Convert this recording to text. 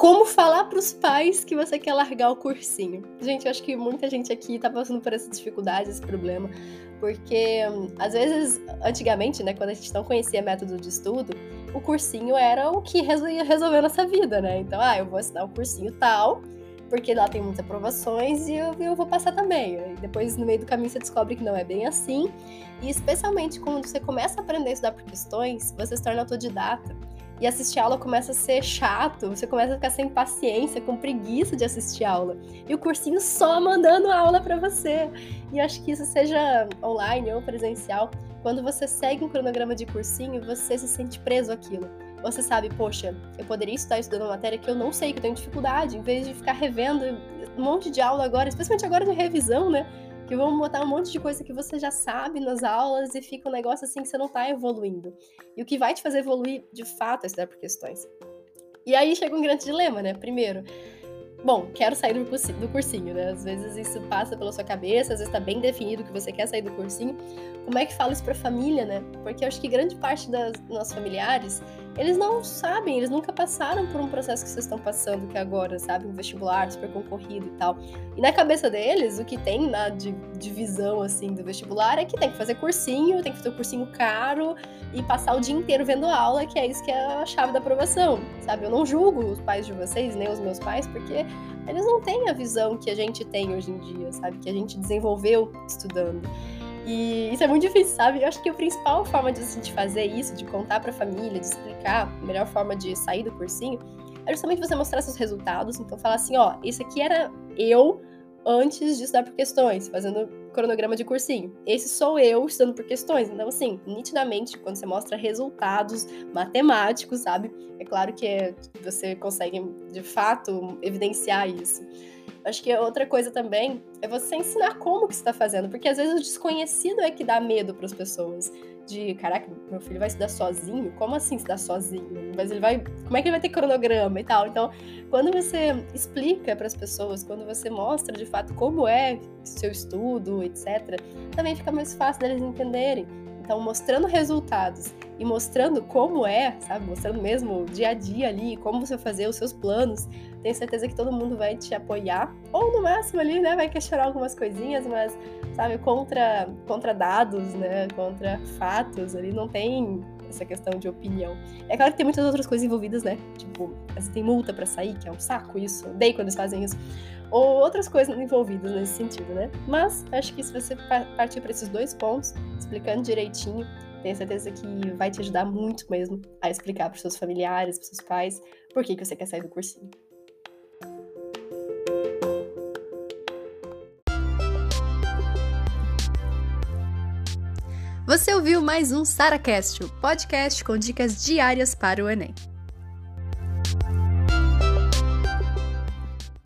Como falar para os pais que você quer largar o cursinho? Gente, eu acho que muita gente aqui está passando por essa dificuldade, esse problema, porque às vezes, antigamente, né, quando a gente não conhecia método de estudo, o cursinho era o que ia resolver nossa vida, né? Então, ah, eu vou assinar o um cursinho tal, porque lá tem muitas aprovações e eu, eu vou passar também. Depois, no meio do caminho, você descobre que não é bem assim. E especialmente quando você começa a aprender a estudar por questões, você se torna autodidata e assistir aula começa a ser chato, você começa a ficar sem paciência, com preguiça de assistir aula. E o cursinho só mandando aula para você. E acho que isso seja online ou presencial, quando você segue um cronograma de cursinho, você se sente preso àquilo. Você sabe, poxa, eu poderia estar estudando uma matéria que eu não sei, que eu tenho dificuldade, em vez de ficar revendo um monte de aula agora, especialmente agora de revisão, né? Que vão botar um monte de coisa que você já sabe nas aulas e fica um negócio assim que você não tá evoluindo. E o que vai te fazer evoluir de fato é estudar por questões. E aí chega um grande dilema, né? Primeiro, bom, quero sair do cursinho, do cursinho, né? Às vezes isso passa pela sua cabeça, às vezes tá bem definido que você quer sair do cursinho. Como é que fala isso pra família, né? Porque eu acho que grande parte das nossos familiares eles não sabem, eles nunca passaram por um processo que vocês estão passando, que é agora, sabe? Um vestibular super concorrido e tal. E na cabeça deles, o que tem na divisão, assim, do vestibular é que tem que fazer cursinho, tem que fazer um cursinho caro e passar o dia inteiro vendo aula, que é isso que é a chave da aprovação, sabe? Eu não julgo os pais de vocês, nem os meus pais, porque eles não têm a visão que a gente tem hoje em dia, sabe? Que a gente desenvolveu estudando. E isso é muito difícil, sabe? Eu acho que a principal forma de fazer isso, de contar para a família, de explicar a melhor forma de sair do cursinho, é justamente você mostrar seus resultados. Então, falar assim: ó, isso aqui era eu antes de estudar por questões, fazendo cronograma de cursinho. Esse sou eu estudando por questões. Então, assim, nitidamente, quando você mostra resultados matemáticos, sabe? É claro que você consegue, de fato, evidenciar isso. Acho que outra coisa também é você ensinar como que está fazendo, porque às vezes o desconhecido é que dá medo para as pessoas. De, caraca, meu filho vai estudar sozinho? Como assim estudar sozinho? Mas ele vai, como é que ele vai ter cronograma e tal? Então, quando você explica para as pessoas, quando você mostra de fato como é seu estudo, etc, também fica mais fácil deles entenderem. Então, mostrando resultados e mostrando como é, sabe? Mostrando mesmo o dia a dia ali, como você fazer os seus planos. Tenho certeza que todo mundo vai te apoiar. Ou no máximo ali, né? Vai questionar algumas coisinhas, mas, sabe, contra, contra dados, né? Contra fatos ali, não tem essa questão de opinião. É claro que tem muitas outras coisas envolvidas, né? Tipo, você tem multa para sair, que é um saco isso. Odeio quando eles fazem isso ou outras coisas envolvidas nesse sentido, né? Mas acho que se você partir para esses dois pontos, explicando direitinho, tenho certeza que vai te ajudar muito mesmo a explicar para seus familiares, para seus pais, por que, que você quer sair do cursinho. Você ouviu mais um SaraCast, o podcast com dicas diárias para o Enem.